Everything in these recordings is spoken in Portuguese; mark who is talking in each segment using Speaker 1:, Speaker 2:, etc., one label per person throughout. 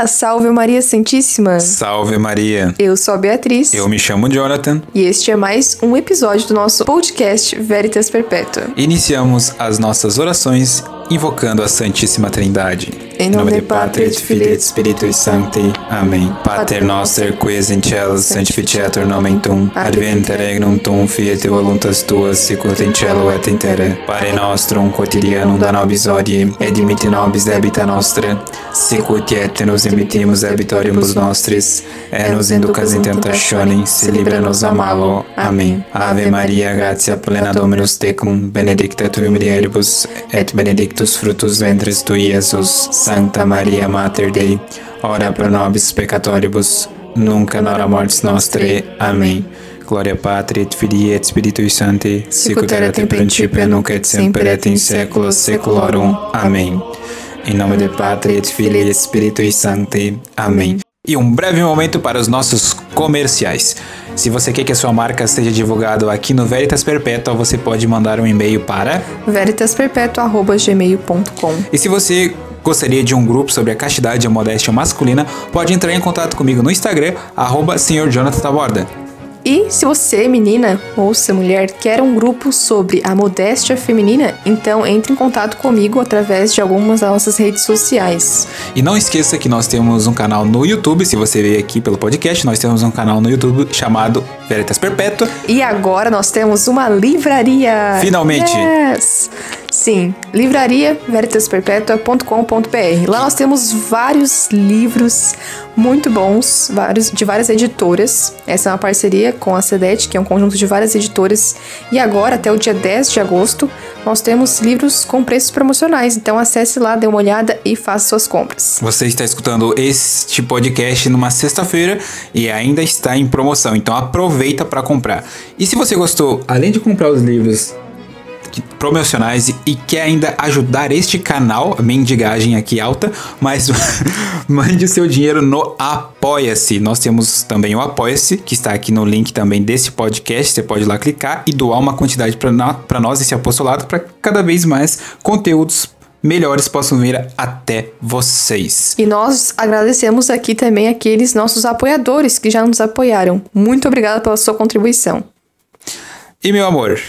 Speaker 1: Olá, salve Maria Santíssima.
Speaker 2: Salve Maria.
Speaker 1: Eu sou a Beatriz.
Speaker 2: Eu me chamo Jonathan.
Speaker 1: E este é mais um episódio do nosso podcast Veritas Perpétua.
Speaker 2: Iniciamos as nossas orações invocando a Santíssima Trindade.
Speaker 1: Em nome de Patria et Filii et Spiritui Sancti.
Speaker 2: Amém. Pater noster qui es in cielo sanctificetur nomen tuum. Advent regnum tuum fiat voluntas tuas sicut in cielo et in terra. Pare nostrum quotidianum da nobis hodie et dimitte nobis debita nostra sicut et nos dimittimus debitoribus nostris et nos inducas in tentationem se libera nos a malo. Amém. Ave Maria gratia plena Dominus tecum benedicta tu in mulieribus et benedictus fructus ventris tui Iesus. Santa Maria Mater Dei, ora pro nobis peccatoribus, nunca nora mortis nostre. Amém. Glória Patri et Filii et Spiritui Sancti, sicut erat in principio nunc et semper et in saeculos saeculorum. Amém. Em nome de Patri et Filii et Spiritui Sancti. Amém. E um breve momento para os nossos comerciais. Se você quer que a sua marca seja divulgada aqui no Veritas Perpétua, você pode mandar um e-mail para
Speaker 1: veritasperpetua.gmail.com
Speaker 2: E se você gostaria de um grupo sobre a castidade e a modéstia masculina, pode entrar em contato comigo no Instagram, arroba Sr. Jonathan Taborda.
Speaker 1: E se você, menina ou se mulher, quer um grupo sobre a modéstia feminina, então entre em contato comigo através de algumas das nossas redes sociais.
Speaker 2: E não esqueça que nós temos um canal no YouTube, se você veio aqui pelo podcast, nós temos um canal no YouTube chamado Veritas Perpétua.
Speaker 1: E agora nós temos uma livraria!
Speaker 2: Finalmente!
Speaker 1: Yes! Sim, livraria veritasperpetua.com.br. Lá nós temos vários livros muito bons, vários de várias editoras. Essa é uma parceria com a CEDET, que é um conjunto de várias editoras. E agora, até o dia 10 de agosto, nós temos livros com preços promocionais. Então acesse lá, dê uma olhada e faça suas compras.
Speaker 2: Você está escutando este podcast numa sexta-feira e ainda está em promoção. Então aproveita para comprar. E se você gostou, além de comprar os livros promocionais e quer ainda ajudar este canal, mendigagem aqui alta, mas mande o seu dinheiro no Apoia-se. Nós temos também o Apoia-se, que está aqui no link também desse podcast. Você pode lá clicar e doar uma quantidade para nós, esse apostolado, para cada vez mais conteúdos melhores possam vir até vocês.
Speaker 1: E nós agradecemos aqui também aqueles nossos apoiadores que já nos apoiaram. Muito obrigada pela sua contribuição.
Speaker 2: E meu amor,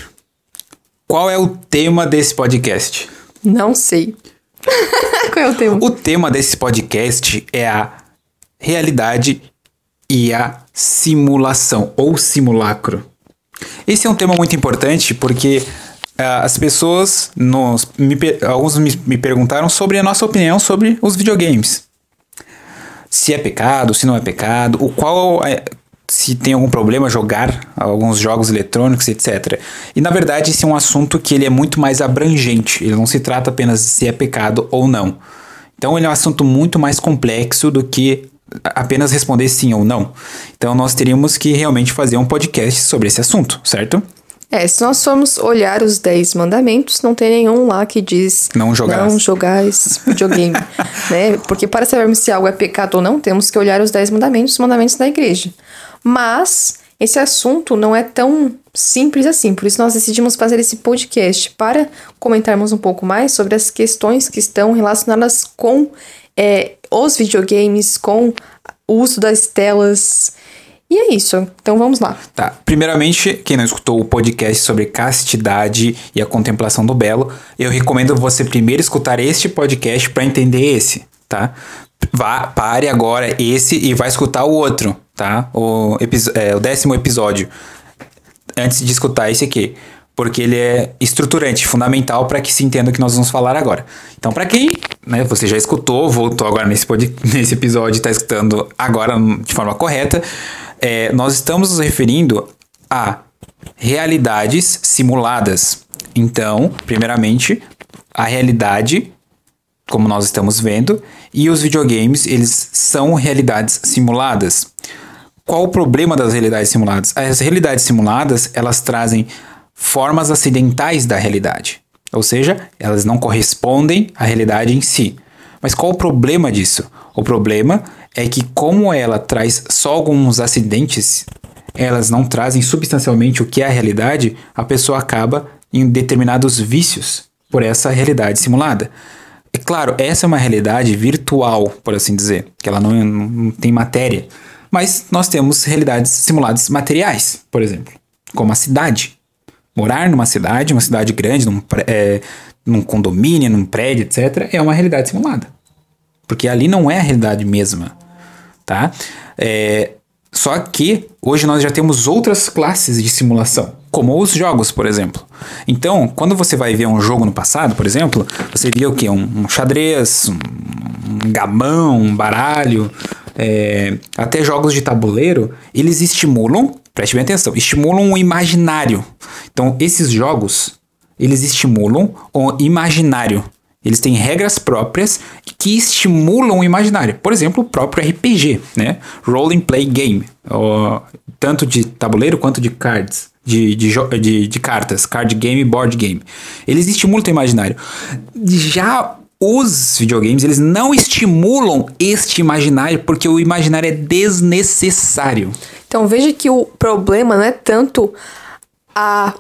Speaker 2: qual é o tema desse podcast?
Speaker 1: Não sei. Qual é o tema?
Speaker 2: O tema desse podcast é a realidade e a simulação ou simulacro. Esse é um tema muito importante porque uh, as pessoas, nos, me, alguns me, me perguntaram sobre a nossa opinião sobre os videogames. Se é pecado, se não é pecado, o qual é, se tem algum problema jogar alguns jogos eletrônicos, etc. E na verdade esse é um assunto que ele é muito mais abrangente, ele não se trata apenas de se é pecado ou não. Então ele é um assunto muito mais complexo do que apenas responder sim ou não. Então nós teríamos que realmente fazer um podcast sobre esse assunto, certo?
Speaker 1: É, se nós formos olhar os 10 mandamentos, não tem nenhum lá que diz
Speaker 2: não jogar,
Speaker 1: não jogar esse videogame, né? Porque para sabermos se algo é pecado ou não, temos que olhar os 10 mandamentos, os mandamentos da igreja. Mas esse assunto não é tão simples assim, por isso nós decidimos fazer esse podcast para comentarmos um pouco mais sobre as questões que estão relacionadas com é, os videogames, com o uso das telas. E é isso, então vamos lá.
Speaker 2: Tá, primeiramente, quem não escutou o podcast sobre castidade e a contemplação do belo, eu recomendo você primeiro escutar este podcast para entender esse, tá? Vá, pare agora esse e vai escutar o outro, tá? O, é, o décimo episódio. Antes de escutar esse aqui. Porque ele é estruturante, fundamental para que se entenda o que nós vamos falar agora. Então, para quem né, você já escutou, voltou agora nesse, pod, nesse episódio e está escutando agora de forma correta, é, nós estamos nos referindo a realidades simuladas. Então, primeiramente, a realidade como nós estamos vendo, e os videogames, eles são realidades simuladas. Qual o problema das realidades simuladas? As realidades simuladas, elas trazem formas acidentais da realidade. Ou seja, elas não correspondem à realidade em si. Mas qual o problema disso? O problema é que como ela traz só alguns acidentes, elas não trazem substancialmente o que é a realidade, a pessoa acaba em determinados vícios por essa realidade simulada. É claro, essa é uma realidade virtual, por assim dizer, que ela não, não tem matéria. Mas nós temos realidades simuladas materiais, por exemplo, como a cidade. Morar numa cidade, uma cidade grande, num, é, num condomínio, num prédio, etc., é uma realidade simulada. Porque ali não é a realidade mesma, tá? É, só que hoje nós já temos outras classes de simulação, como os jogos, por exemplo. Então, quando você vai ver um jogo no passado, por exemplo, você via o que? Um, um xadrez, um, um gamão, um baralho, é, até jogos de tabuleiro, eles estimulam, preste bem atenção, estimulam o imaginário. Então, esses jogos, eles estimulam o imaginário. Eles têm regras próprias que estimulam o imaginário. Por exemplo, o próprio RPG, né? Role and Play Game. Ó, tanto de tabuleiro quanto de cards. De, de, de, de cartas. Card game, board game. Eles estimulam o imaginário. Já os videogames, eles não estimulam este imaginário porque o imaginário é desnecessário.
Speaker 1: Então veja que o problema não é tanto a,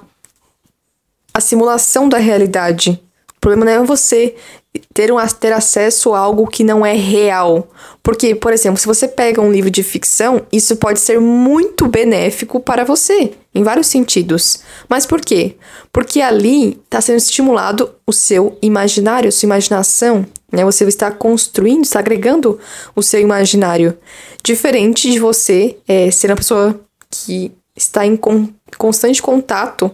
Speaker 1: a simulação da realidade o problema não é você ter, um, ter acesso a algo que não é real. Porque, por exemplo, se você pega um livro de ficção, isso pode ser muito benéfico para você, em vários sentidos. Mas por quê? Porque ali está sendo estimulado o seu imaginário, sua imaginação. Né? Você está construindo, está agregando o seu imaginário. Diferente de você é, ser uma pessoa que está em con constante contato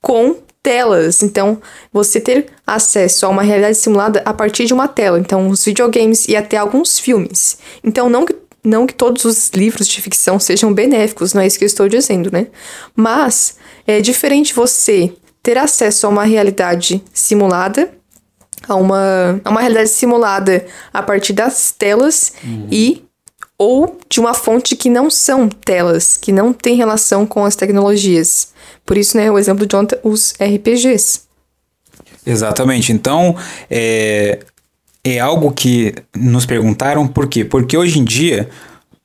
Speaker 1: com telas. Então, você ter acesso a uma realidade simulada a partir de uma tela. Então, os videogames e até alguns filmes. Então, não que, não que todos os livros de ficção sejam benéficos, não é isso que eu estou dizendo, né? Mas é diferente você ter acesso a uma realidade simulada, a uma, a uma realidade simulada a partir das telas uhum. e ou de uma fonte que não são telas, que não tem relação com as tecnologias. Por isso, né, o exemplo de ontem, os RPGs.
Speaker 2: Exatamente. Então, é, é algo que nos perguntaram por quê? Porque hoje em dia,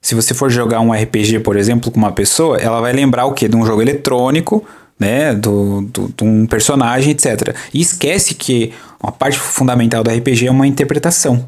Speaker 2: se você for jogar um RPG, por exemplo, com uma pessoa, ela vai lembrar o quê? De um jogo eletrônico, né? Do, do, de um personagem, etc. E esquece que uma parte fundamental do RPG é uma interpretação.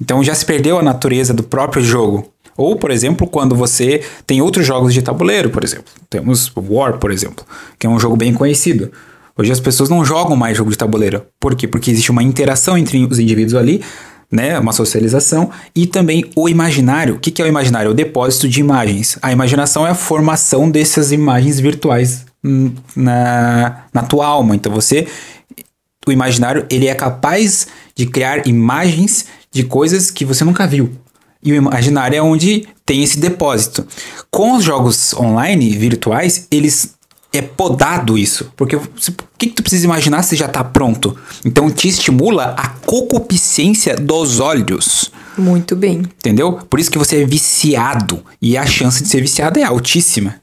Speaker 2: Então já se perdeu a natureza do próprio jogo. Ou, por exemplo, quando você tem outros jogos de tabuleiro, por exemplo. Temos War, por exemplo, que é um jogo bem conhecido. Hoje as pessoas não jogam mais jogo de tabuleiro. Por quê? Porque existe uma interação entre os indivíduos ali, né? Uma socialização e também o imaginário. O que é o imaginário? O depósito de imagens. A imaginação é a formação dessas imagens virtuais na, na tua alma. Então você, o imaginário, ele é capaz de criar imagens de coisas que você nunca viu. E o imaginário é onde tem esse depósito. Com os jogos online virtuais, eles é podado isso. Porque o que, que tu precisa imaginar se já está pronto? Então te estimula a concupiscência dos olhos.
Speaker 1: Muito bem.
Speaker 2: Entendeu? Por isso que você é viciado. E a chance de ser viciado é altíssima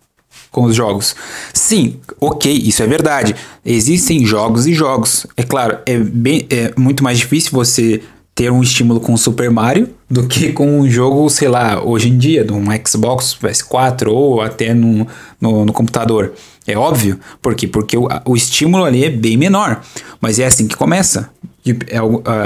Speaker 2: com os jogos. Sim, ok, isso é verdade. Existem jogos e jogos. É claro, é, bem, é muito mais difícil você ter um estímulo com o Super Mario do que com um jogo, sei lá, hoje em dia, de um Xbox, PS4 ou até no, no, no computador. É óbvio. Por quê? Porque o, o, estímulo ali é bem menor. Mas é assim que começa. É,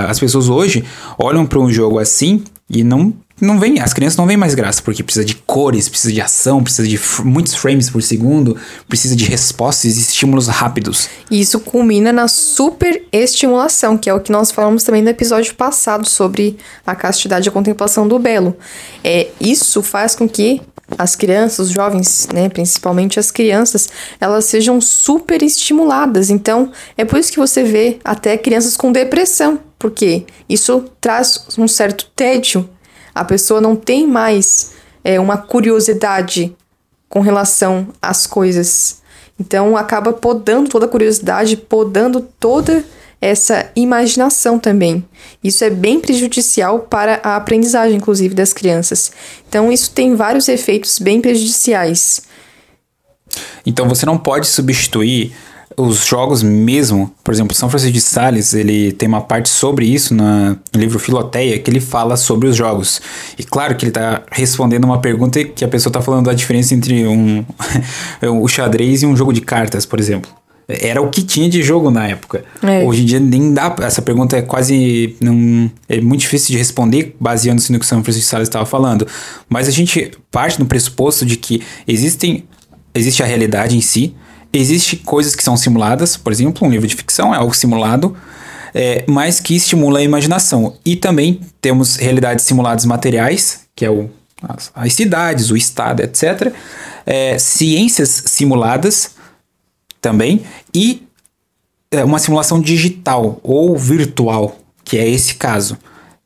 Speaker 2: as pessoas hoje olham para um jogo assim e não não vem, as crianças não vêm mais graça, porque precisa de cores, precisa de ação, precisa de muitos frames por segundo, precisa de respostas e estímulos rápidos.
Speaker 1: E isso culmina na superestimulação, que é o que nós falamos também no episódio passado sobre a castidade e a contemplação do belo. É, isso faz com que as crianças, os jovens, né, principalmente as crianças, elas sejam super estimuladas. Então, é por isso que você vê até crianças com depressão, porque isso traz um certo tédio a pessoa não tem mais é, uma curiosidade com relação às coisas. Então acaba podando toda a curiosidade, podando toda essa imaginação também. Isso é bem prejudicial para a aprendizagem, inclusive, das crianças. Então, isso tem vários efeitos bem prejudiciais.
Speaker 2: Então, você não pode substituir os jogos mesmo, por exemplo, São Francisco de Sales, ele tem uma parte sobre isso na, no livro Filoteia, que ele fala sobre os jogos. E claro que ele está respondendo uma pergunta que a pessoa está falando da diferença entre um o xadrez e um jogo de cartas, por exemplo. Era o que tinha de jogo na época.
Speaker 1: É.
Speaker 2: Hoje em dia nem dá. Essa pergunta é quase. Não, é muito difícil de responder, baseando-se no que o São Francisco Salles estava falando. Mas a gente parte no pressuposto de que existem. Existe a realidade em si, existe coisas que são simuladas, por exemplo, um livro de ficção é algo simulado, é, mas que estimula a imaginação. E também temos realidades simuladas materiais, que é o, as, as cidades, o estado, etc. É, ciências simuladas também, e é, uma simulação digital ou virtual, que é esse caso.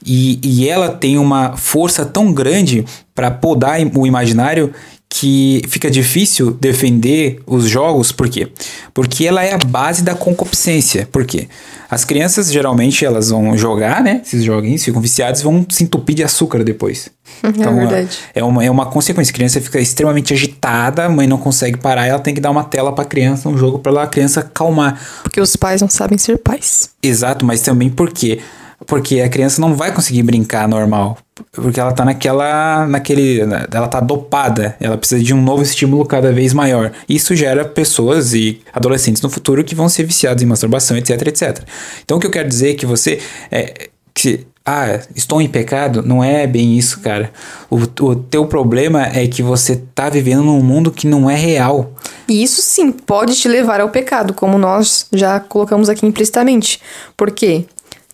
Speaker 2: E, e ela tem uma força tão grande para podar o imaginário que fica difícil defender os jogos, por quê? Porque ela é a base da concupiscência. Por quê? As crianças geralmente elas vão jogar, né? Esses joguinhos ficam viciados vão se entupir de açúcar depois.
Speaker 1: é verdade.
Speaker 2: É uma, é uma consequência. A criança fica extremamente agitada, a mãe não consegue parar, ela tem que dar uma tela pra criança, um jogo pra a criança calmar.
Speaker 1: Porque os pais não sabem ser pais.
Speaker 2: Exato, mas também por quê? Porque a criança não vai conseguir brincar normal. Porque ela tá naquela. naquele. Ela tá dopada. Ela precisa de um novo estímulo cada vez maior. Isso gera pessoas e adolescentes no futuro que vão ser viciados em masturbação, etc, etc. Então o que eu quero dizer é que você. É, que, ah, estou em pecado? Não é bem isso, cara. O, o teu problema é que você tá vivendo num mundo que não é real.
Speaker 1: E isso sim pode te levar ao pecado, como nós já colocamos aqui implicitamente. Por quê?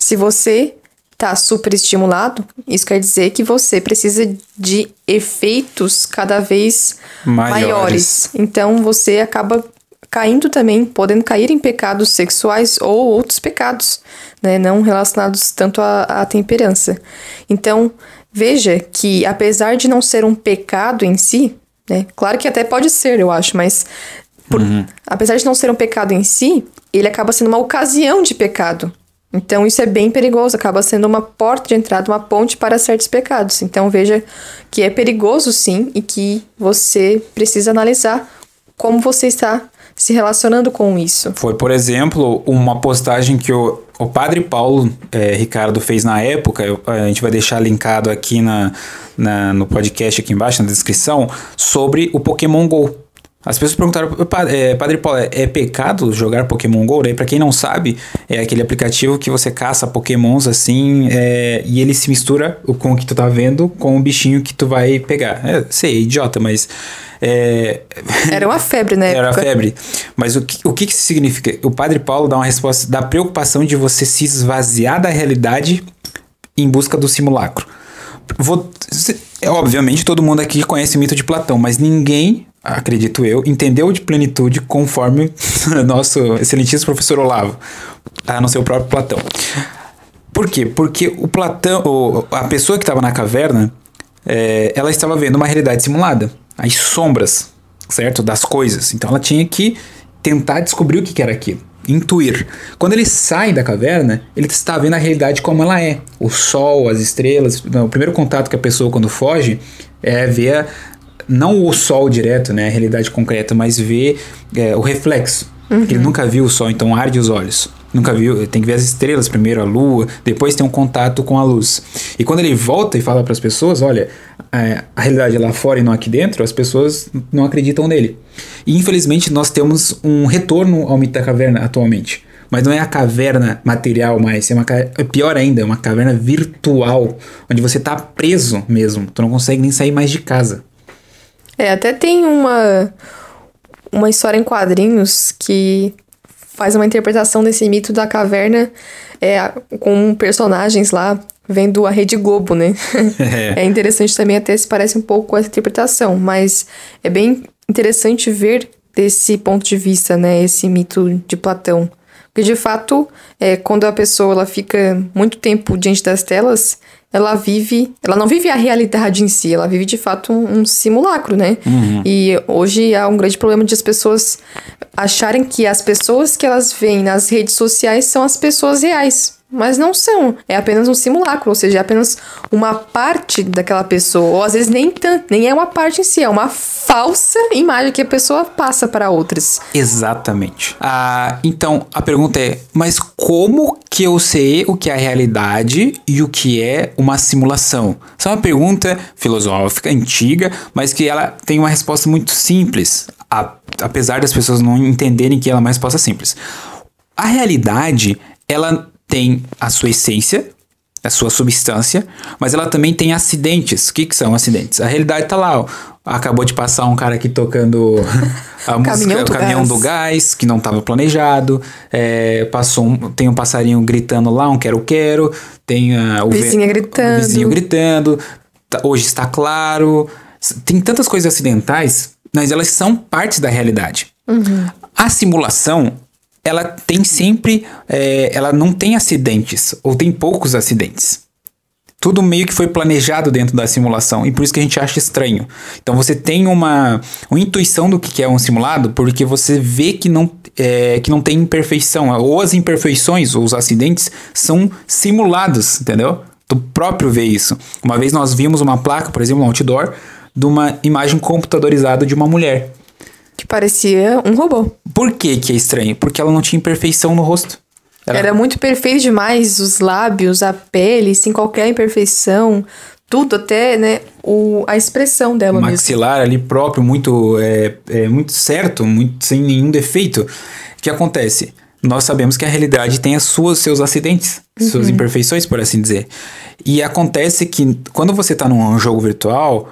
Speaker 1: Se você tá super estimulado, isso quer dizer que você precisa de efeitos cada vez
Speaker 2: Maiores.
Speaker 1: maiores. Então você acaba caindo também, podendo cair em pecados sexuais ou outros pecados, né, não relacionados tanto à, à temperança. Então, veja que apesar de não ser um pecado em si, né, claro que até pode ser, eu acho, mas por- apesar de não ser um pecado em si, ele acaba sendo uma ocasião de pecado. Então isso é bem perigoso, acaba sendo uma porta de entrada, uma ponte para certos pecados. Então veja que é perigoso sim e que você precisa analisar como você está se relacionando com isso.
Speaker 2: Foi, por exemplo, uma postagem que o, o padre Paulo eh, Ricardo fez na época. eu- a gente vai deixar linkado aqui na, na- no podcast aqui embaixo, na descrição, sobre o Pokémon GO. As pessoas perguntaram, "Pa- eh, Padre Paulo, é, é pecado jogar Pokémon GO? Daí, pra quem não sabe, é aquele aplicativo que você caça Pokémons assim eh, e ele se mistura com o que tu tá vendo com o bichinho que tu vai pegar. É, sei, é idiota, mas. É,
Speaker 1: Era uma febre na
Speaker 2: era
Speaker 1: época.
Speaker 2: febre. Mas o que, o que que isso significa? O Padre Paulo dá uma resposta da preocupação de você se esvaziar da realidade em busca do simulacro. Vou, é, obviamente todo mundo aqui conhece o mito de Platão, mas ninguém, acredito eu, entendeu de plenitude conforme nosso excelentíssimo professor Olavo, a não ser o próprio Platão. Por quê? Porque o Platão, a pessoa que estava na caverna, é, ela estava vendo uma realidade simulada, as sombras, certo, das coisas. Então ela tinha que tentar descobrir o que era aquilo, intuir. Quando ele sai da caverna, ele está vendo a realidade como ela é, o sol, as estrelas. Não, o primeiro contato que a pessoa quando foge é ver não o sol direto, né, a realidade concreta, mas ver é, o reflexo. Ele nunca viu o sol, então arde os olhos. Nunca viu, tem que ver as estrelas primeiro, a lua, depois tem um contato com a luz. E quando ele volta e fala para as pessoas, olha, a realidade é lá fora e não aqui dentro, as pessoas não acreditam nele. E infelizmente nós temos um retorno ao mito da caverna atualmente. Mas não é a caverna material mais, é uma é pior ainda, é uma caverna virtual, onde você tá preso mesmo, tu não consegue nem sair mais de casa.
Speaker 1: É, até tem uma, uma história em quadrinhos que faz uma interpretação desse mito da caverna é, com personagens lá vendo a Rede Globo, né? é interessante também, até se parece um pouco com essa interpretação, mas é bem interessante ver desse ponto de vista, né? Esse mito de Platão. Porque, de fato, é, quando a pessoa ela fica muito tempo diante das telas, ela vive... Ela não vive a realidade em si, ela vive, de fato, um, um simulacro, né? E hoje há um grande problema de as pessoas acharem que as pessoas que elas veem nas redes sociais são as pessoas reais. Mas não são. É apenas um simulacro, ou seja, é apenas uma parte daquela pessoa. Ou às vezes nem tanto, nem é uma parte em si, é uma falsa imagem que a pessoa passa para outras.
Speaker 2: Exatamente. Ah, então, a pergunta é: mas como que eu sei o que é a realidade e o que é uma simulação? Essa é uma pergunta filosófica, antiga, mas que ela tem uma resposta muito simples. apesar das pessoas não entenderem que ela é uma resposta simples. A realidade, ela tem a sua essência, a sua substância, mas ela também tem acidentes. O que, que são acidentes? A realidade tá lá, ó. Acabou de passar um cara aqui tocando a música,
Speaker 1: Caminhão
Speaker 2: o
Speaker 1: do
Speaker 2: caminhão
Speaker 1: gás.
Speaker 2: do gás, que não estava planejado. É, passou um, tem um passarinho gritando lá, um quero-quero. Tem ah, o ve-
Speaker 1: Vizinha gritando.
Speaker 2: O vizinho gritando. tá- hoje está claro. Tem tantas coisas acidentais, mas elas são partes da realidade. A simulação, ela tem sempre. é, ela não tem acidentes, ou tem poucos acidentes. Tudo meio que foi planejado dentro da simulação, e por isso que a gente acha estranho. Então você tem uma, uma intuição do que é um simulado, porque você vê que não, é, que não tem imperfeição, ou as imperfeições, ou os acidentes, são simulados, entendeu? Tu próprio vê isso. Uma vez nós vimos uma placa, por exemplo, um outdoor, de uma imagem computadorizada de uma mulher.
Speaker 1: Que parecia um robô.
Speaker 2: Por que que é estranho? Porque ela não tinha imperfeição no rosto. Ela-
Speaker 1: Era muito perfeito demais, os lábios, a pele, sem qualquer imperfeição, tudo, até, né, o, a expressão dela
Speaker 2: O
Speaker 1: mesmo.
Speaker 2: maxilar ali próprio, muito, é, é, muito certo, muito, sem nenhum defeito. O que acontece? Nós sabemos que a realidade tem as suas, seus acidentes, suas imperfeições, por assim dizer. E acontece que quando você está num jogo virtual,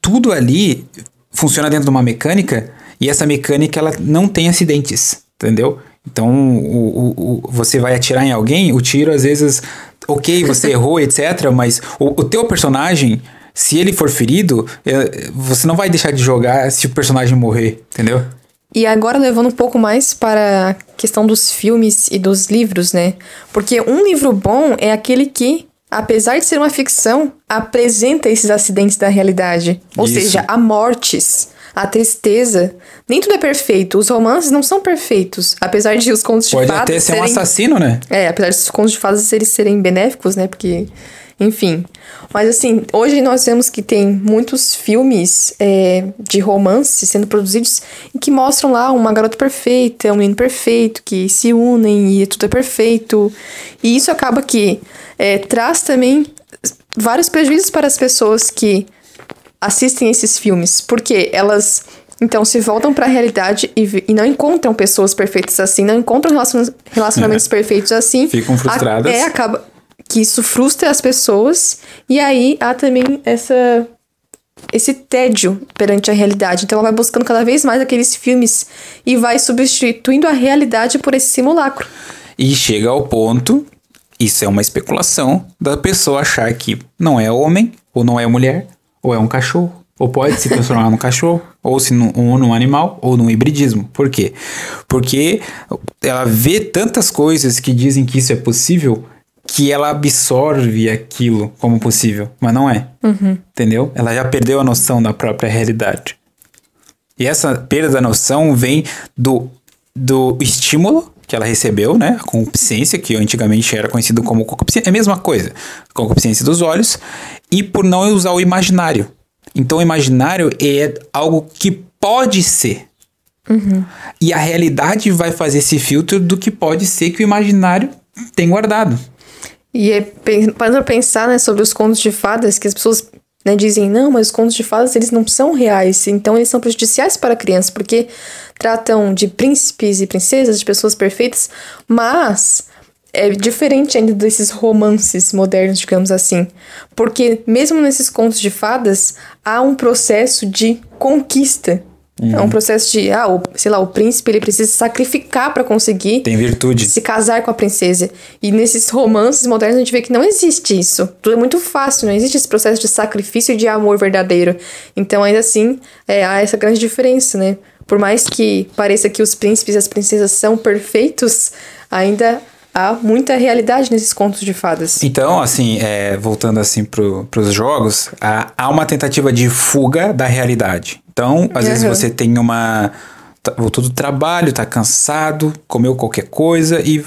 Speaker 2: tudo ali funciona dentro de uma mecânica e essa mecânica ela não tem acidentes, entendeu? Então o, o, o- você vai atirar em alguém, o tiro às vezes, ok, você errou, etc. Mas o, o teu personagem, se ele for ferido, eh, você não vai deixar de jogar se o personagem morrer, entendeu?
Speaker 1: E agora levando um pouco mais para a questão dos filmes e dos livros, né? Porque um livro bom é aquele que, apesar de ser uma ficção, apresenta esses acidentes da realidade. Ou
Speaker 2: Isso.
Speaker 1: seja, a mortes, a tristeza. Nem tudo é perfeito. Os romances não são perfeitos. Apesar de os contos de
Speaker 2: Pode
Speaker 1: fadas
Speaker 2: até ser um
Speaker 1: serem...
Speaker 2: assassino, né?
Speaker 1: É, apesar dos contos de fadas eles serem benéficos, né? Porque, enfim. Mas assim, hoje nós vemos que tem muitos filmes é, de romance sendo produzidos e que mostram lá uma garota perfeita, um menino perfeito, que se unem e tudo é perfeito. E isso acaba que é, traz também vários prejuízos para as pessoas que assistem esses filmes, porque elas então se voltam para a realidade e, e não encontram pessoas perfeitas assim, não encontram relaciona- relacionamentos perfeitos assim.
Speaker 2: É. Ficam frustradas.
Speaker 1: É, acaba que isso frustra as pessoas e aí há também essa esse tédio perante a realidade. Então ela vai buscando cada vez mais aqueles filmes e vai substituindo a realidade por esse simulacro.
Speaker 2: E chega ao ponto, isso é uma especulação, da pessoa achar que não é homem, ou não é mulher, ou é um cachorro. Ou pode se transformar num cachorro, ou se num, ou num animal, ou num hibridismo. Por quê? Porque ela vê tantas coisas que dizem que isso é possível que ela absorve aquilo como possível, mas não é. Entendeu? Ela já perdeu a noção da própria realidade. E essa perda da noção vem do, do estímulo que ela recebeu, né? A concupiscência, que antigamente era conhecido como concupiscência, é a mesma coisa. Concupiscência dos olhos. E por não usar o imaginário. Então, o imaginário é algo que pode ser. E a realidade vai fazer esse filtro do que pode ser que o imaginário tem guardado.
Speaker 1: E é, pra pensar, né, sobre os contos de fadas, que as pessoas né, dizem, não, mas os contos de fadas, eles não são reais, então eles são prejudiciais para a criança, porque tratam de príncipes e princesas, de pessoas perfeitas, mas é diferente ainda desses romances modernos, digamos assim, porque mesmo nesses contos de fadas, há um processo de conquista, é um processo de, ah, o, sei lá, o príncipe, ele precisa se sacrificar para conseguir
Speaker 2: Tem virtude.
Speaker 1: se casar com a princesa. E nesses romances modernos a gente vê que não existe isso. Tudo é muito fácil, não existe esse processo de sacrifício e de amor verdadeiro. Então, ainda assim, é, há essa grande diferença, né? Por mais que pareça que os príncipes e as princesas são perfeitos, ainda há muita realidade nesses contos de fadas.
Speaker 2: Então, assim, é, voltando assim pro, pros jogos, há, há uma tentativa de fuga da realidade. Então, às vezes
Speaker 1: Aham.
Speaker 2: você tem uma. tá- Voltou do trabalho, tá cansado, comeu qualquer coisa e.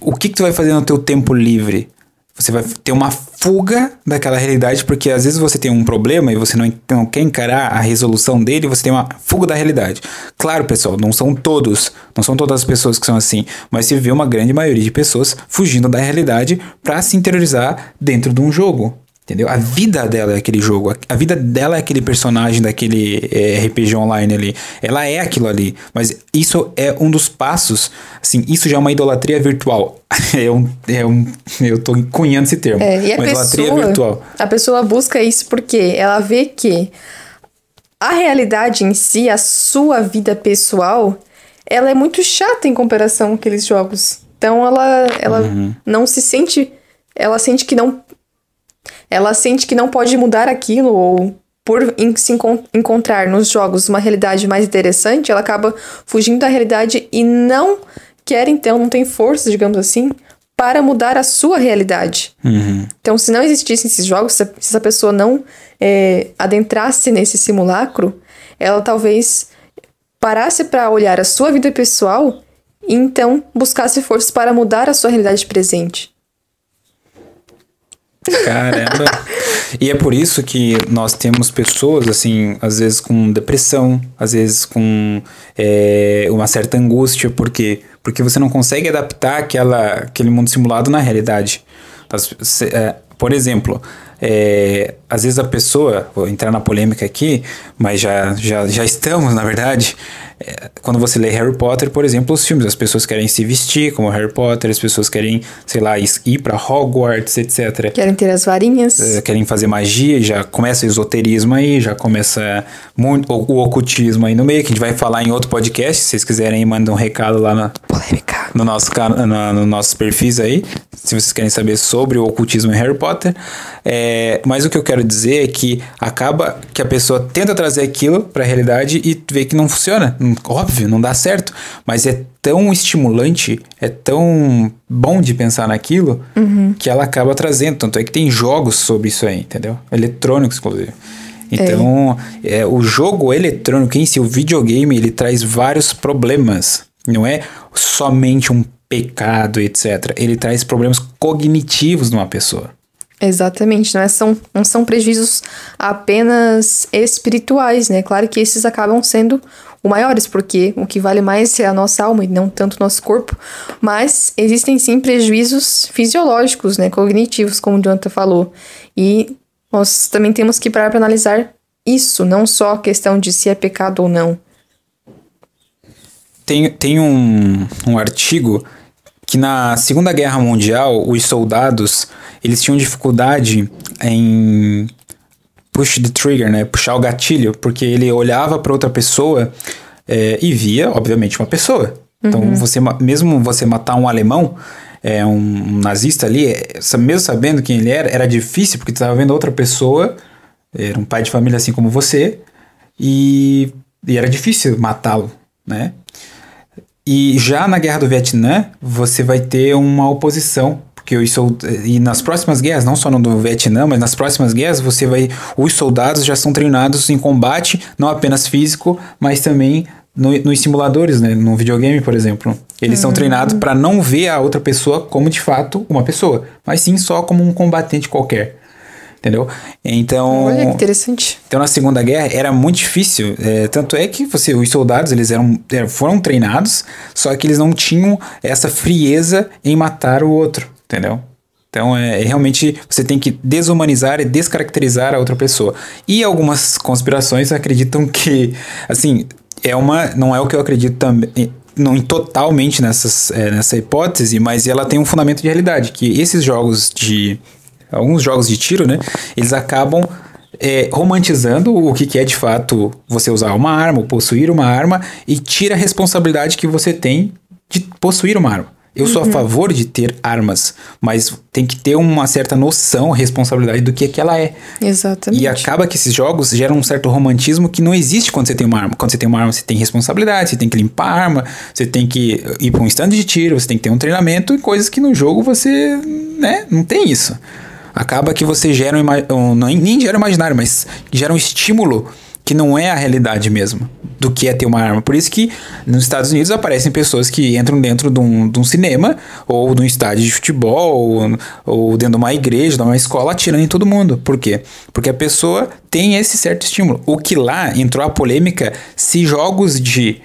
Speaker 2: O que, que tu vai fazer no teu tempo livre? Você vai ter uma fuga daquela realidade, porque às vezes você tem um problema e você não, não quer encarar a resolução dele, você tem uma fuga da realidade. Claro, pessoal, não são todos, não são todas as pessoas que são assim, mas se vê uma grande maioria de pessoas fugindo da realidade para se interiorizar dentro de um jogo. Entendeu? A vida dela é aquele jogo. A vida dela é aquele personagem daquele é, RPG online ali. Ela é aquilo ali. Mas isso é um dos passos. Assim, isso já é uma idolatria virtual. é um, é um, eu tô cunhando esse termo.
Speaker 1: É, e a
Speaker 2: uma
Speaker 1: pessoa,
Speaker 2: idolatria virtual.
Speaker 1: A pessoa busca isso porque ela vê que a realidade em si, a sua vida pessoal, ela é muito chata em comparação com aqueles jogos. Então ela, ela
Speaker 2: Uhum.
Speaker 1: não se sente. Ela sente que não. Ela sente que não pode mudar aquilo, ou por se encon- encontrar nos jogos uma realidade mais interessante, ela acaba fugindo da realidade e não quer, então, não tem força, digamos assim, para mudar a sua realidade.
Speaker 2: Uhum.
Speaker 1: Então, se não existissem esses jogos, se se essa pessoa não é, adentrasse nesse simulacro, ela talvez parasse para olhar a sua vida pessoal e então buscasse forças para mudar a sua realidade presente.
Speaker 2: Caramba. e é por isso que nós temos pessoas, assim, às vezes com depressão, às vezes com é, uma certa angústia. Por quê? Porque você não consegue adaptar aquela, aquele mundo simulado na realidade. Se- é, por exemplo, é, às vezes a pessoa, vou entrar na polêmica aqui, mas já, já, já estamos, na verdade. É, quando você lê Harry Potter, por exemplo, os filmes, as pessoas querem se vestir como Harry Potter, as pessoas querem, sei lá, ir para Hogwarts, etc.
Speaker 1: Querem ter as varinhas.
Speaker 2: Eh, querem fazer magia, já começa o esoterismo aí, já começa muito, o, o ocultismo aí no meio, que a gente vai falar em outro podcast. Se vocês quiserem, mandem um recado lá na,
Speaker 1: Polêmica.
Speaker 2: no nosso, na, no nossos perfis aí, se vocês querem saber sobre o ocultismo em Harry Potter. É, mas o que eu quero dizer é que acaba que a pessoa tenta trazer aquilo para a realidade e vê que não funciona. Hum, Óbvio, não dá certo. Mas é tão estimulante, é tão bom de pensar naquilo que ela acaba trazendo. Tanto é que tem jogos sobre isso aí, entendeu? Eletrônicos, inclusive. Então, é, o jogo eletrônico em si, o videogame, ele traz vários problemas. Não é somente um pecado, etc. Ele traz problemas cognitivos numa pessoa.
Speaker 1: Exatamente, não, é, são, não são prejuízos apenas espirituais, né? Claro que esses acabam sendo o maiores, porque o que vale mais é a nossa alma e não tanto o nosso corpo. Mas existem sim prejuízos fisiológicos, né? Cognitivos, como o Jonathan falou. E nós também temos que parar para analisar isso, não só a questão de se é pecado ou não.
Speaker 2: Tem, tem um, um artigo que na Segunda Guerra Mundial os soldados eles tinham dificuldade em push the trigger, né? Puxar o gatilho, porque ele olhava para outra pessoa é, e via, obviamente, uma pessoa. Então, você, ma- mesmo você matar um alemão, é, um, um nazista ali, é, mesmo sabendo quem ele era, era difícil, porque tu estava vendo outra pessoa, era um pai de família assim como você, e, e era difícil matá-lo, né? E já na guerra do Vietnã, você vai ter uma oposição, porque os sold... e nas próximas guerras, não só no do Vietnã, mas nas próximas guerras, você vai os soldados já são treinados em combate, não apenas físico, mas também no, nos simuladores, né, no videogame, por exemplo. Eles são treinados para não ver a outra pessoa como de fato uma pessoa, mas sim só como um combatente qualquer. Entendeu? Então,
Speaker 1: Olha que interessante.
Speaker 2: então na Segunda Guerra era muito difícil, é, tanto é que você, os soldados eles eram, eram- foram treinados, só que eles não tinham essa frieza em matar o outro, entendeu? Então é, é realmente você tem que desumanizar e descaracterizar a outra pessoa. E algumas conspirações acreditam que, assim, é uma, não é o que eu acredito também. Não totalmente nessas, é, nessa hipótese, mas ela tem um fundamento de realidade, que esses jogos de alguns jogos de tiro, né? Eles acabam é, romantizando o que, que é de fato você usar uma arma, ou possuir uma arma, e tira a responsabilidade que você tem de possuir uma arma. Eu sou a favor de ter armas, mas tem que ter uma certa noção, responsabilidade do que, que ela é.
Speaker 1: Exatamente.
Speaker 2: E acaba que esses jogos geram um certo romantismo que não existe quando você tem uma arma. Quando você tem uma arma, você tem responsabilidade, você tem que limpar a arma, você tem que ir para um stand de tiro, você tem que ter um treinamento e coisas que no jogo você, né, não tem isso. Acaba que você gera um, não, nem gera imaginário, mas gera um estímulo que não é a realidade mesmo do que é ter uma arma. Por isso que nos Estados Unidos aparecem pessoas que entram dentro de um, de um cinema ou de um estádio de futebol ou, ou dentro de uma igreja, de uma escola, atirando em todo mundo. Por quê? Porque a pessoa tem esse certo estímulo. O que lá entrou a polêmica se jogos de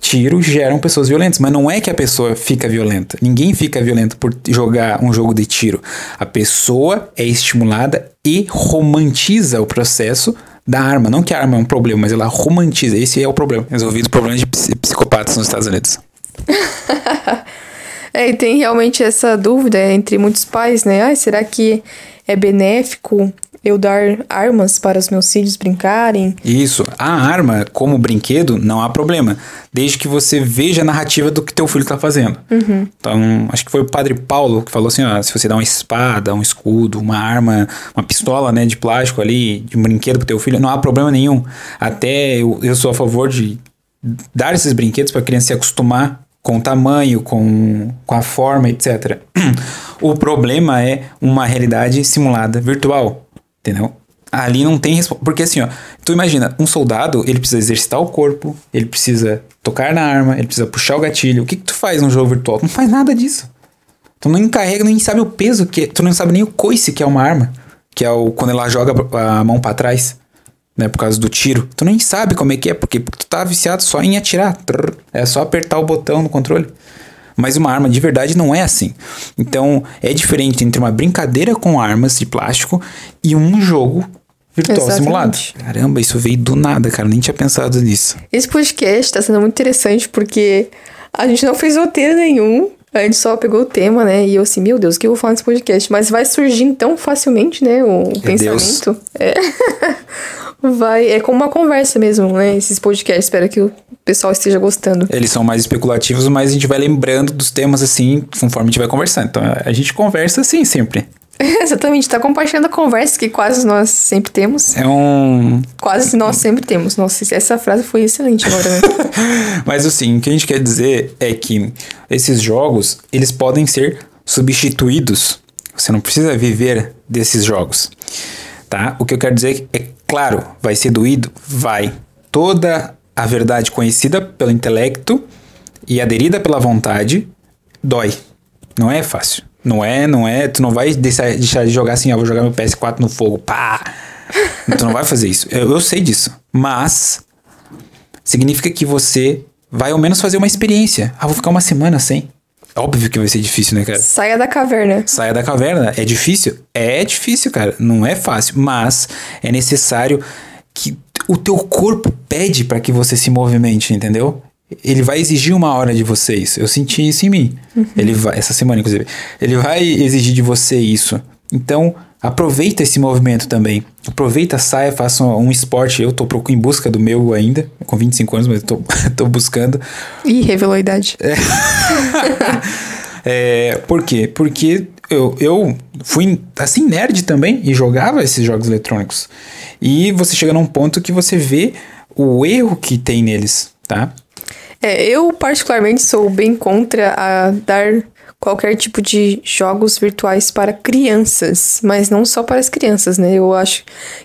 Speaker 2: tiro geram pessoas violentas, mas não é que a pessoa fica violenta. Ninguém fica violento por jogar um jogo de tiro. A pessoa é estimulada e romantiza o processo da arma. Não que a arma é um problema, mas ela romantiza. Esse é o problema. Resolvido o problema de psicopatas nos Estados Unidos.
Speaker 1: é, e tem realmente essa dúvida entre muitos pais, né? Ah, será que é benéfico eu dar armas para os meus filhos brincarem.
Speaker 2: Isso. A arma, como brinquedo, não há problema. Desde que você veja a narrativa do que teu filho está fazendo.
Speaker 1: Uhum.
Speaker 2: Então, acho que foi o padre Paulo que falou assim: ó, se você dá uma espada, um escudo, uma arma, uma pistola né, de plástico ali, de um brinquedo pro teu filho, não há problema nenhum. Até eu, eu sou a favor de dar esses brinquedos para a criança se acostumar com o tamanho, com, com a forma, etc. O problema é uma realidade simulada virtual. Entendeu? Ali não tem resposta. Porque assim, ó, tu imagina, um soldado, ele precisa exercitar o corpo, ele precisa tocar na arma, ele precisa puxar o gatilho. O que, que tu faz num jogo virtual? Tu não faz nada disso. Tu não encarrega, nem sabe o peso que Tu não sabe nem o coice que é uma arma. Que é o quando ela joga a mão para trás. Né, por causa do tiro. Tu nem sabe como é que é, porque tu tá viciado só em atirar. É só apertar o botão no controle. Mas uma arma de verdade não é assim. Então é diferente entre uma brincadeira com armas de plástico e um jogo virtual Exatamente. simulado. Caramba, isso veio do nada, cara. Nem tinha pensado nisso.
Speaker 1: Esse podcast tá sendo muito interessante porque a gente não fez roteiro nenhum. A gente só pegou o tema, né? E eu assim, meu Deus, o que eu vou falar nesse podcast? Mas vai surgindo tão facilmente, né? O é pensamento. Deus. É. vai. É como uma conversa mesmo, né? Esses podcasts. Espero que o pessoal esteja gostando.
Speaker 2: Eles são mais especulativos, mas a gente vai lembrando dos temas assim, conforme a gente vai conversando. Então a gente conversa assim sempre.
Speaker 1: Exatamente, tá compartilhando a conversa que quase nós sempre temos.
Speaker 2: É um.
Speaker 1: Quase nós sempre temos. Nossa, essa frase foi excelente agora. Né?
Speaker 2: Mas assim, o que a gente quer dizer é que esses jogos, eles podem ser substituídos. Você não precisa viver desses jogos. Tá? O que eu quero dizer é claro, vai ser doído? Vai. Toda a verdade conhecida pelo intelecto e aderida pela vontade dói. Não é fácil. Não é, não é. Tu não vai deixar, deixar de jogar assim, ó, vou jogar meu PS4 no fogo, pá. tu não vai fazer isso. Eu, eu sei disso. Mas significa que você vai ao menos fazer uma experiência. Ah, vou ficar uma semana sem. Óbvio que vai ser difícil, né, cara?
Speaker 1: Saia da caverna.
Speaker 2: Saia da caverna. É difícil? É difícil, cara. Não é fácil. Mas é necessário que o teu corpo pede para que você se movimente, entendeu? Ele vai exigir uma hora de vocês. Eu senti isso em mim. Uhum. Ele vai, essa semana, inclusive. Ele vai exigir de você isso. Então, aproveita esse movimento também. Aproveita, saia, faça um, esporte. Eu tô em busca do meu ainda, com 25 anos, mas eu tô, tô buscando.
Speaker 1: Ih, revelou a idade.
Speaker 2: É. é, por quê? Porque eu, eu fui assim nerd também e jogava esses jogos eletrônicos. E você chega num ponto que você vê o erro que tem neles, tá?
Speaker 1: É, eu particularmente sou bem contra a dar qualquer tipo de jogos virtuais para crianças, mas não só para as crianças, né? Eu acho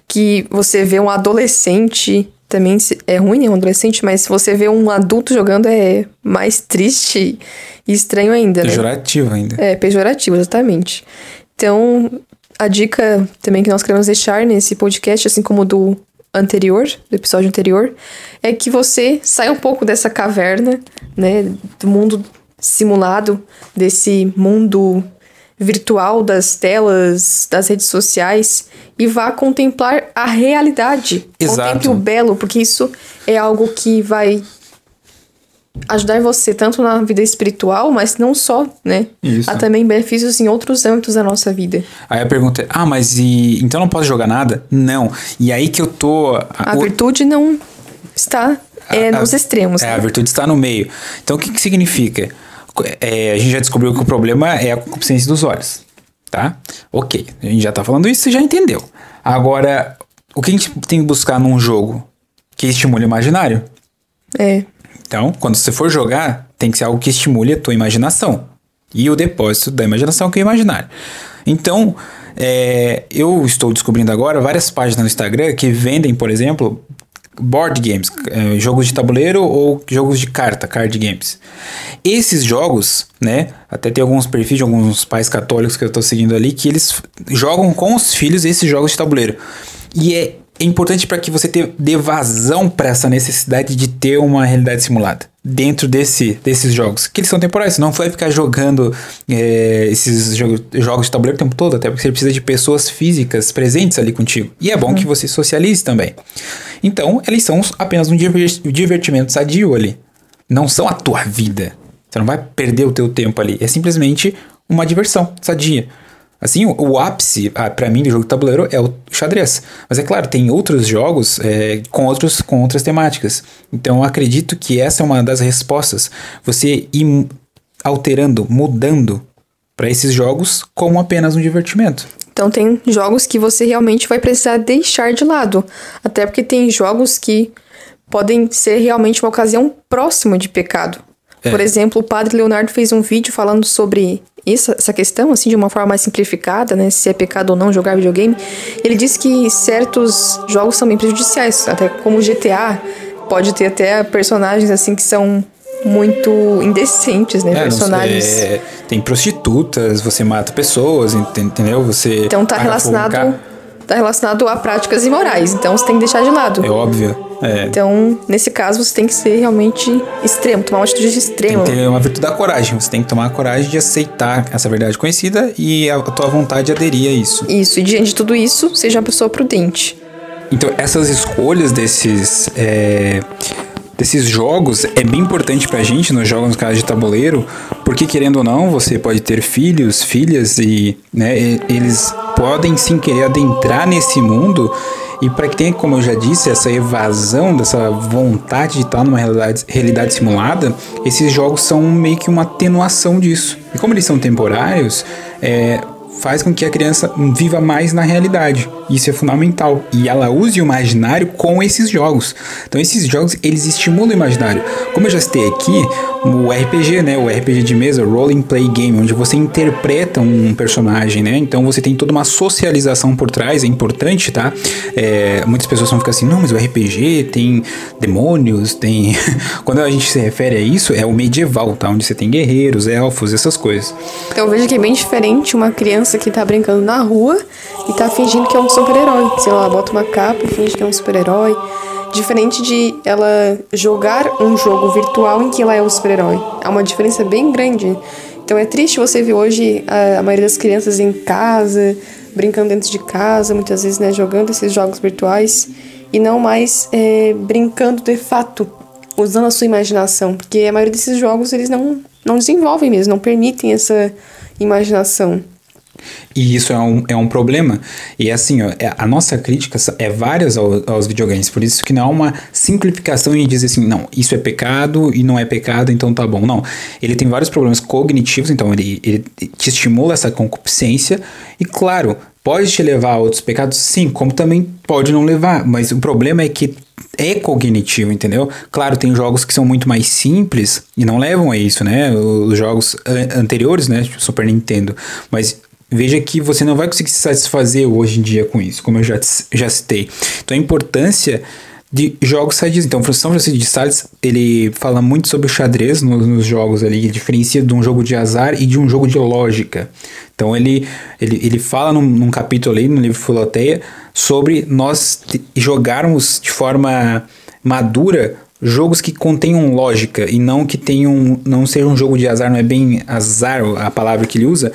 Speaker 1: que você vê um adolescente também é ruim, né? Um adolescente, mas se você vê um adulto jogando é mais triste e estranho ainda,
Speaker 2: pejorativo
Speaker 1: né?
Speaker 2: ainda.
Speaker 1: É, pejorativo, exatamente. Então, a dica também que nós queremos deixar nesse podcast, assim como do anterior, do episódio anterior, é que você saia um pouco dessa caverna, né, do mundo simulado, desse mundo virtual das telas, das redes sociais e vá contemplar a realidade.
Speaker 2: Exato.
Speaker 1: Contemple o belo, porque isso é algo que vai ajudar você tanto na vida espiritual, mas não só, né?
Speaker 2: Isso.
Speaker 1: Há também benefícios em outros âmbitos da nossa vida.
Speaker 2: Aí a pergunta é: ah, mas e então não posso jogar nada? Não. E aí que eu tô.
Speaker 1: A, virtude não está é, a, nos extremos.
Speaker 2: É,
Speaker 1: né?
Speaker 2: a virtude está no meio. Então o que, que significa? É, a gente já descobriu que o problema é a concupiscência dos olhos. Tá? Ok. A gente já tá falando isso, você já entendeu. Agora, o que a gente tem que buscar num jogo que estimule o imaginário?
Speaker 1: É.
Speaker 2: Então, quando você for jogar, tem que ser algo que estimule a tua imaginação. E o depósito da imaginação que é o imaginário. Então, é, eu estou descobrindo agora várias páginas no Instagram que vendem, por exemplo, board games, é, jogos de tabuleiro ou jogos de carta, card games. Esses jogos, né, até tem alguns perfis de alguns pais católicos que eu estou seguindo ali que eles jogam com os filhos esses jogos de tabuleiro. E é importante para que você dê vazão para essa necessidade de ter uma realidade simulada dentro desse, desses jogos, que eles são temporais, não vai ficar jogando é, esses jogos, jogos de tabuleiro o tempo todo, até porque você precisa de pessoas físicas presentes ali contigo. E é bom que você socialize também. Então, eles são apenas um divertimento sadio ali. Não são a tua vida. Você não vai perder o teu tempo ali. É simplesmente uma diversão sadia. Assim, o, ápice, ah, para mim, do jogo de tabuleiro é o xadrez. Mas é claro, tem outros jogos é, com, outros, com outras temáticas. Então, eu acredito que essa é uma das respostas. Você ir alterando, mudando para esses jogos como apenas um divertimento.
Speaker 1: Então tem jogos que você realmente vai precisar deixar de lado. Até porque tem jogos que podem ser realmente uma ocasião próxima de pecado. É. Por exemplo, o padre Leonardo fez um vídeo falando sobre isso, essa questão, assim, de uma forma mais simplificada, né? Se é pecado ou não jogar videogame. Ele disse que certos jogos são bem prejudiciais, até como GTA, pode ter até personagens, assim, que são muito indecentes, né? É, personagens.
Speaker 2: É, tem prostitutas, você mata pessoas, entendeu? Você.
Speaker 1: Então tá relacionado. Tá relacionado a práticas imorais, então você tem que deixar de lado.
Speaker 2: É óbvio. É.
Speaker 1: Então, nesse caso, você tem que ser realmente extremo, tomar uma atitude extrema.
Speaker 2: Tem que ter uma virtude da coragem. Você tem que tomar a coragem de aceitar essa verdade conhecida e a tua vontade de aderir a isso.
Speaker 1: Isso, e diante de tudo isso, seja uma pessoa prudente.
Speaker 2: Então, essas escolhas desses. É desses jogos é bem importante pra gente nos jogos de tabuleiro, porque querendo ou não, você pode ter filhos, filhas e, né, eles podem sim querer adentrar nesse mundo e para que tenha, como eu já disse, essa evasão dessa vontade de estar numa realidade, realidade simulada, esses jogos são meio que uma atenuação disso. E como eles são temporários, é, faz com que a criança viva mais na realidade. Isso é fundamental. E ela use o imaginário com esses jogos. Então esses jogos, eles estimulam o imaginário. Como eu já citei aqui, o RPG, né, o RPG de mesa, Role Play Game, onde você interpreta um personagem, né? Então você tem toda uma socialização por trás, é importante, tá? É, muitas pessoas vão ficar assim, não, mas o RPG tem demônios, tem... Quando a gente se refere a isso, é o medieval, tá? Onde você tem guerreiros, elfos, essas coisas.
Speaker 1: Então eu vejo que é bem diferente uma criança que tá brincando na rua e tá fingindo que é um super-herói. Sei lá, bota uma capa e finge que é um super-herói. Diferente de ela jogar um jogo virtual em que ela é um super-herói. Há uma diferença bem grande. Então é triste você ver hoje a, a maioria das crianças em casa, brincando dentro de casa, muitas vezes, né, jogando esses jogos virtuais e não mais é, brincando de fato, usando a sua imaginação, porque a maioria desses jogos eles não, não desenvolvem mesmo, não permitem essa imaginação.
Speaker 2: E isso é um, é um problema. E assim, ó, é, a nossa crítica é várias ao, aos videogames. Por isso que não há uma simplificação em dizer assim, não, isso é pecado e não é pecado, então tá bom. Não. Ele tem vários problemas cognitivos, então ele, ele te estimula essa concupiscência. E claro, pode te levar a outros pecados? Sim, como também pode não levar. Mas o problema é que é cognitivo, entendeu? Claro, tem jogos que são muito mais simples e não levam a isso, né? Os jogos anteriores, né? Super Nintendo. Mas Veja que você não vai conseguir se satisfazer hoje em dia com isso, como eu já, já citei. Então a importância de jogos sadios. Então, São Francisco de Sales, ele fala muito sobre o xadrez nos, nos jogos ali, ele diferencia de um jogo de azar e de um jogo de lógica. Então, ele, ele, ele fala num, num capítulo ali, no livro Filoteia, sobre nós jogarmos de forma madura jogos que contenham lógica e não que tenham não seja um jogo de azar, não é bem azar a palavra que ele usa,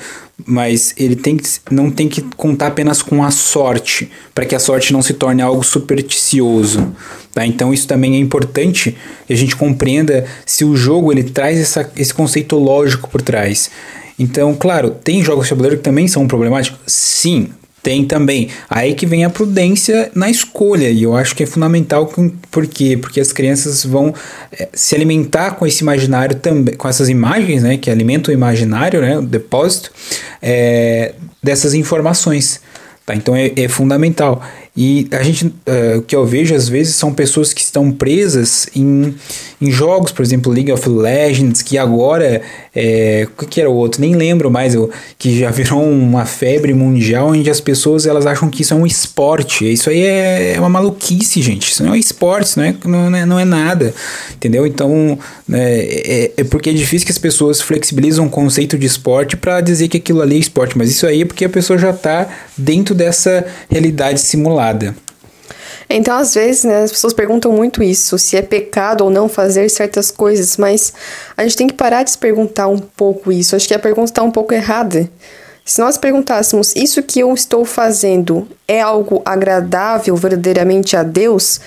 Speaker 2: mas ele tem que, não tem que contar apenas com a sorte, para que a sorte não se torne algo supersticioso. Tá? Então isso também é importante que a gente compreenda se o jogo ele traz essa, esse conceito lógico por trás. Então, claro, tem jogos de tabuleiro que também são problemáticos? Sim, tem também. Aí que vem a prudência na escolha, e eu acho que é fundamental. Com, por quê? Porque as crianças vão é, se alimentar com esse imaginário também, com essas imagens, né? Que alimentam o imaginário, né? O depósito é, dessas informações. Tá? Então é, é fundamental. E a gente, uh, o que eu vejo às vezes são pessoas que estão presas em, em jogos, por exemplo, League of Legends, que agora, é, o que era o outro? Nem lembro mais, eu, que já virou uma febre mundial onde as pessoas elas acham que isso é um esporte. Isso aí é, é uma maluquice, gente. Isso não é esporte, isso não é, não é, não é nada, entendeu? Então, é, é, é porque é difícil que as pessoas flexibilizam o conceito de esporte para dizer que aquilo ali é esporte, mas isso aí é porque a pessoa já está dentro dessa realidade simulada.
Speaker 1: Então, às vezes, né, as pessoas perguntam muito isso, se é pecado ou não fazer certas coisas, mas a gente tem que parar de se perguntar um pouco isso. Acho que a pergunta está um pouco errada. Se nós perguntássemos, isso que eu estou fazendo é algo agradável verdadeiramente a Deus,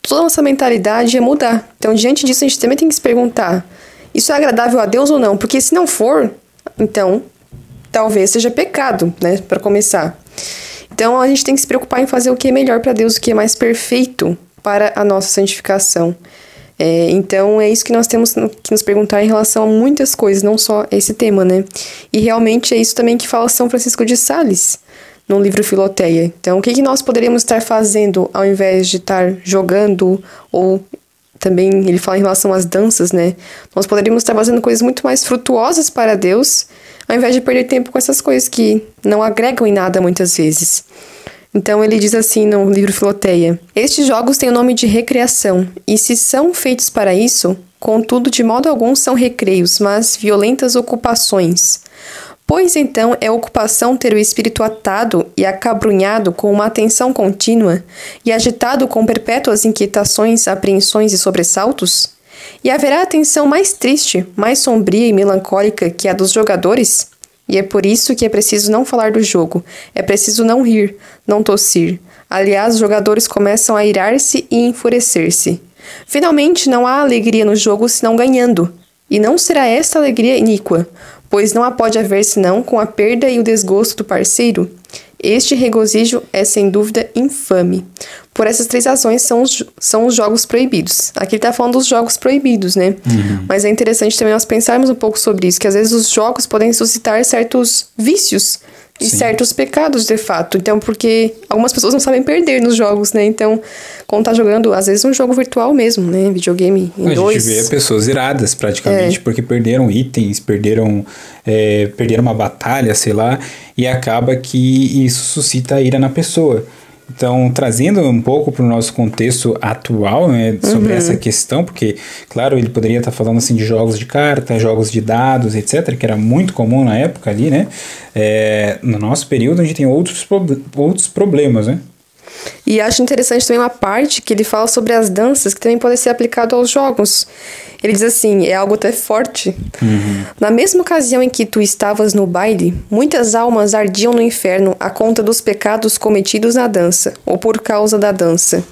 Speaker 1: toda a nossa mentalidade ia mudar. Então, diante disso, a gente também tem que se perguntar: isso é agradável a Deus ou não? Porque se não for, então talvez seja pecado, né, para começar. Então, a gente tem que se preocupar em fazer o que é melhor para Deus, o que é mais perfeito para a nossa santificação. É, então, é isso que nós temos que nos perguntar em relação a muitas coisas, não só esse tema, né? E realmente é isso também que fala São Francisco de Sales no livro Filoteia. Então, o que, que nós poderíamos estar fazendo ao invés de estar jogando ou também ele fala em relação às danças, né? Nós poderíamos estar fazendo coisas muito mais frutuosas para Deus, ao invés de perder tempo com essas coisas que não agregam em nada muitas vezes. Então ele diz assim no livro Filoteia: Estes jogos têm o nome de recreação, e se são feitos para isso, contudo, de modo algum são recreios, mas violentas ocupações. Pois então é ocupação ter o espírito atado e acabrunhado com uma atenção contínua e agitado com perpétuas inquietações, apreensões e sobressaltos? E haverá atenção mais triste, mais sombria e melancólica que a dos jogadores? E é por isso que é preciso não falar do jogo, é preciso não rir, não tossir. Aliás, os jogadores começam a irar-se e enfurecer-se. Finalmente, não há alegria no jogo senão ganhando. E não será esta alegria iníqua, pois não a pode haver senão com a perda e o desgosto do parceiro. Este regozijo é sem dúvida infame. Por essas três razões são os, são os jogos proibidos. Aqui ele está falando dos jogos proibidos, né? Uhum. Mas é interessante também nós pensarmos um pouco sobre isso, que às vezes os jogos podem suscitar certos vícios e Sim. certos pecados, de fato. Então, porque algumas pessoas não sabem perder nos jogos, né? Então, quando tá jogando, às vezes, um jogo virtual mesmo, né? Videogame em
Speaker 2: a
Speaker 1: dois.
Speaker 2: gente vê pessoas iradas, praticamente, é. porque perderam itens, perderam, é, perderam uma batalha, sei lá, e acaba que isso suscita a ira na pessoa. Então, trazendo um pouco para o nosso contexto atual, né, sobre uhum. essa questão, porque, claro, ele poderia estar tá falando assim de jogos de carta, jogos de dados, etc., que era muito comum na época ali, né? É, no nosso período, a gente tem outros, outros problemas, né?
Speaker 1: E acho interessante também uma parte que ele fala sobre as danças, que também pode ser aplicado aos jogos. Ele diz assim: é algo até forte. Uhum. Na mesma ocasião em que tu estavas no baile, muitas almas ardiam no inferno a conta dos pecados cometidos na dança, ou por causa da dança.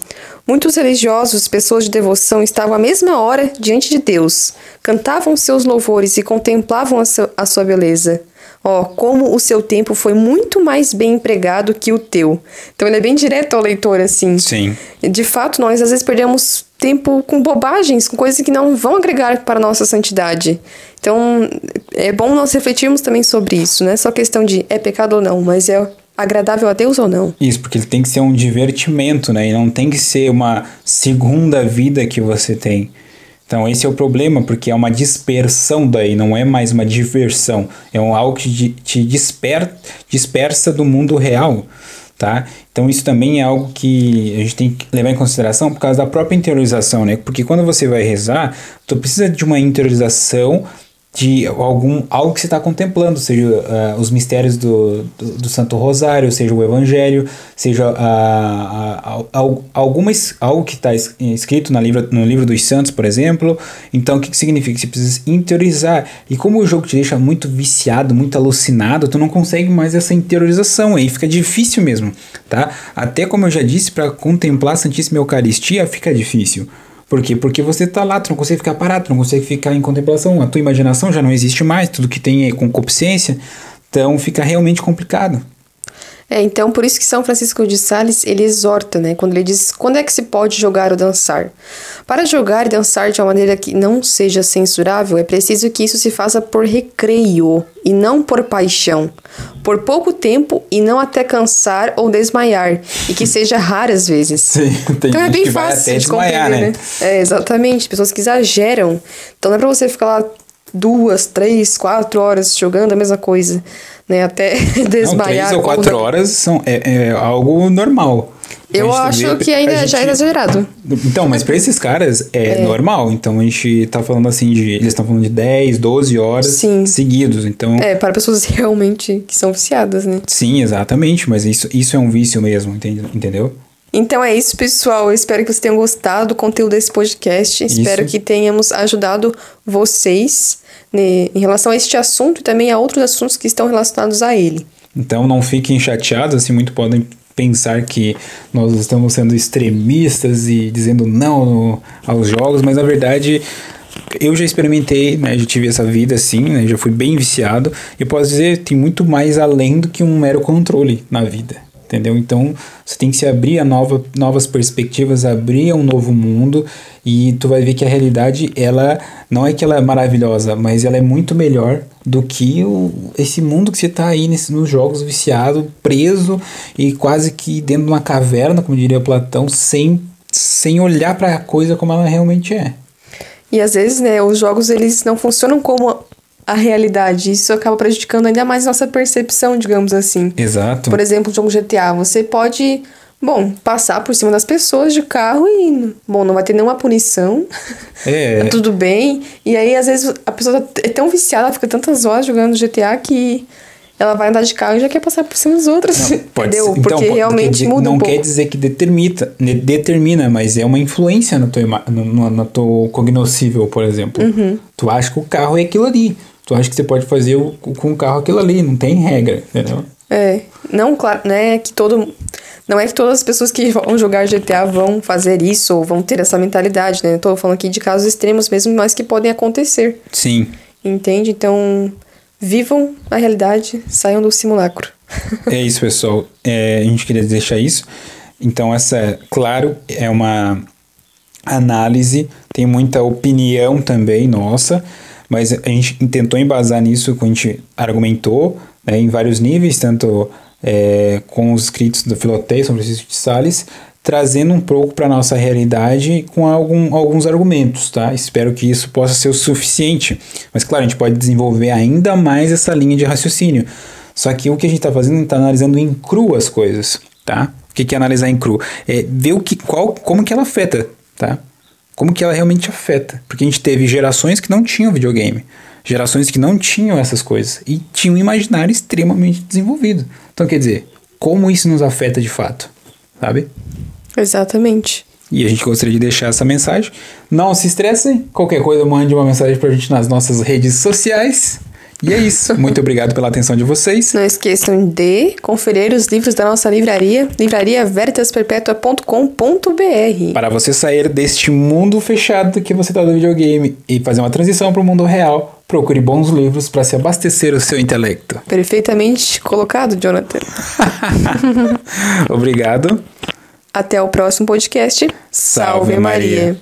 Speaker 1: Muitos religiosos, pessoas de devoção, estavam à mesma hora diante de Deus, cantavam seus louvores e contemplavam a, seu, a sua beleza. Ó, como o seu tempo foi muito mais bem empregado que o teu. Então ele é bem direto ao leitor, assim.
Speaker 2: Sim.
Speaker 1: De fato, nós às vezes perdemos tempo com bobagens, com coisas que não vão agregar para a nossa santidade. Então, é bom nós refletirmos também sobre isso, não é só questão de é pecado ou não, mas é agradável a Deus ou não.
Speaker 2: Isso, porque ele tem que ser um divertimento, né? E não tem que ser uma segunda vida que você tem. Então esse é o problema, porque é uma dispersão daí, não é mais uma diversão. É um algo que te disper, dispersa do mundo real, tá? Então isso também é algo que a gente tem que levar em consideração por causa da própria interiorização, né? Porque quando você vai rezar, tu precisa de uma interiorização de algum algo que você está contemplando, seja uh, os mistérios do, do, do, Santo Rosário, seja o Evangelho, seja uh, uh, algo que está escrito na livro, no livro dos Santos, por exemplo. Então, o que, que significa? Você precisa interiorizar. E como o jogo te deixa muito viciado, muito alucinado, tu não consegue mais essa interiorização, aí fica difícil mesmo, tá? Até como eu já disse, para contemplar a Santíssima Eucaristia fica difícil. Por quê? Porque você está lá, tu não consegue ficar parado, tu não consegue ficar em contemplação, a tua imaginação já não existe mais, tudo que tem é concupiscência, então fica realmente complicado.
Speaker 1: É, então por isso que São Francisco de Sales ele exorta, né, quando ele diz quando é que se pode jogar ou dançar. Para jogar e dançar de uma maneira que não seja censurável, é preciso que isso se faça por recreio e não por paixão, por pouco tempo e não até cansar ou desmaiar, e que seja raras vezes.
Speaker 2: Sim, tem então
Speaker 1: é bem fácil de desmaiar, né? né? É, exatamente, pessoas que exageram. Então não é para você ficar lá duas, três, quatro horas jogando a mesma coisa né? Até desmaiar. Não, três
Speaker 2: ou quatro horas são, é, é algo normal.
Speaker 1: Eu acho que ainda gente... já é exagerado.
Speaker 2: Então, mas para esses caras é, é, normal. Então a gente tá falando assim de. Eles estão falando de 10, 12 horas Sim. seguidos. Então.
Speaker 1: É, para pessoas realmente que são viciadas, né?
Speaker 2: Sim, exatamente. Mas isso, isso é um vício mesmo, entendeu?
Speaker 1: Então é isso, pessoal. Eu espero que vocês tenham gostado do conteúdo desse podcast. Espero que tenhamos ajudado vocês né, em relação a este assunto e também a outros assuntos que estão relacionados a ele.
Speaker 2: Então não fiquem chateados, assim, muito podem pensar que nós estamos sendo extremistas e dizendo não no, aos jogos, mas na verdade eu já experimentei, né, já tive essa vida assim, né, já fui bem viciado e posso dizer tem muito mais além do que um mero controle na vida, entendeu? Então você tem que se abrir a nova, novas perspectivas, abrir um novo mundo e tu vai ver que a realidade ela não é que ela é maravilhosa, mas ela é muito melhor do que o, esse mundo que você está aí nesse, nos jogos viciado, preso e quase que dentro de uma caverna, como diria Platão, sem, sem olhar para a coisa como ela realmente é.
Speaker 1: E às vezes, né, os jogos eles não funcionam como a realidade. Isso acaba prejudicando ainda mais nossa percepção, digamos assim.
Speaker 2: Exato.
Speaker 1: Por exemplo, o jogo GTA, você pode, bom, passar por cima das pessoas de carro e, bom, não vai ter nenhuma punição.
Speaker 2: É.
Speaker 1: tá tudo bem. E aí, às vezes, a pessoa é tão viciada, ela fica tantas horas jogando GTA que ela vai andar de carro e já quer passar por cima dos outros.
Speaker 2: Não, pode
Speaker 1: entendeu?
Speaker 2: ser- então,
Speaker 1: Porque
Speaker 2: pode-
Speaker 1: realmente
Speaker 2: dizer-
Speaker 1: muda
Speaker 2: não
Speaker 1: um
Speaker 2: quer dizer que determina, determina, mas é uma influência no teu, no, no, no teu cognoscível, por exemplo.
Speaker 1: Uhum.
Speaker 2: Tu acha que o carro é aquilo ali. Tu acha que você pode fazer o- com o carro aquilo ali. Não tem regra, entendeu?
Speaker 1: É, não, claro, não é que todo. Não é que todas as pessoas que vão jogar GTA vão fazer isso ou vão ter essa mentalidade, né? Eu tô falando aqui de casos extremos mesmo, mas que podem acontecer.
Speaker 2: Sim.
Speaker 1: Entende? Então, vivam a realidade, saiam do simulacro.
Speaker 2: É isso, pessoal. É, a gente queria deixar isso. Então, essa, claro, é uma análise, tem muita opinião também nossa, mas a gente tentou embasar nisso, que a gente argumentou né, em vários níveis, tanto é, com os escritos do Filotei, São Francisco de Sales, trazendo um pouco para nossa realidade com algum, alguns argumentos, tá? Espero que isso possa ser o suficiente. Mas claro, a gente pode desenvolver ainda mais essa linha de raciocínio. Só que o que a gente está fazendo, a está analisando em cru as coisas, tá? O que, que é analisar em cru? É ver o que, qual, como que ela afeta, tá? Como que ela realmente afeta. Porque a gente teve gerações que não tinham videogame. Gerações que não tinham essas coisas. E tinham um imaginário extremamente desenvolvido. Então, quer dizer, como isso nos afeta de fato, sabe?
Speaker 1: Exatamente.
Speaker 2: E a gente gostaria de deixar essa mensagem. Não se estressem. Qualquer coisa, mande uma mensagem pra gente nas nossas redes sociais. E é isso. Muito obrigado pela atenção de vocês.
Speaker 1: Não esqueçam de conferir os livros da nossa livraria, livrariaveritasperpetua.com.br.
Speaker 2: Para você sair deste mundo fechado que você está do videogame e fazer uma transição para o mundo real, procure bons livros para se abastecer o seu intelecto.
Speaker 1: Perfeitamente colocado, Jonathan.
Speaker 2: Obrigado.
Speaker 1: Até o próximo podcast.
Speaker 2: Salve Maria.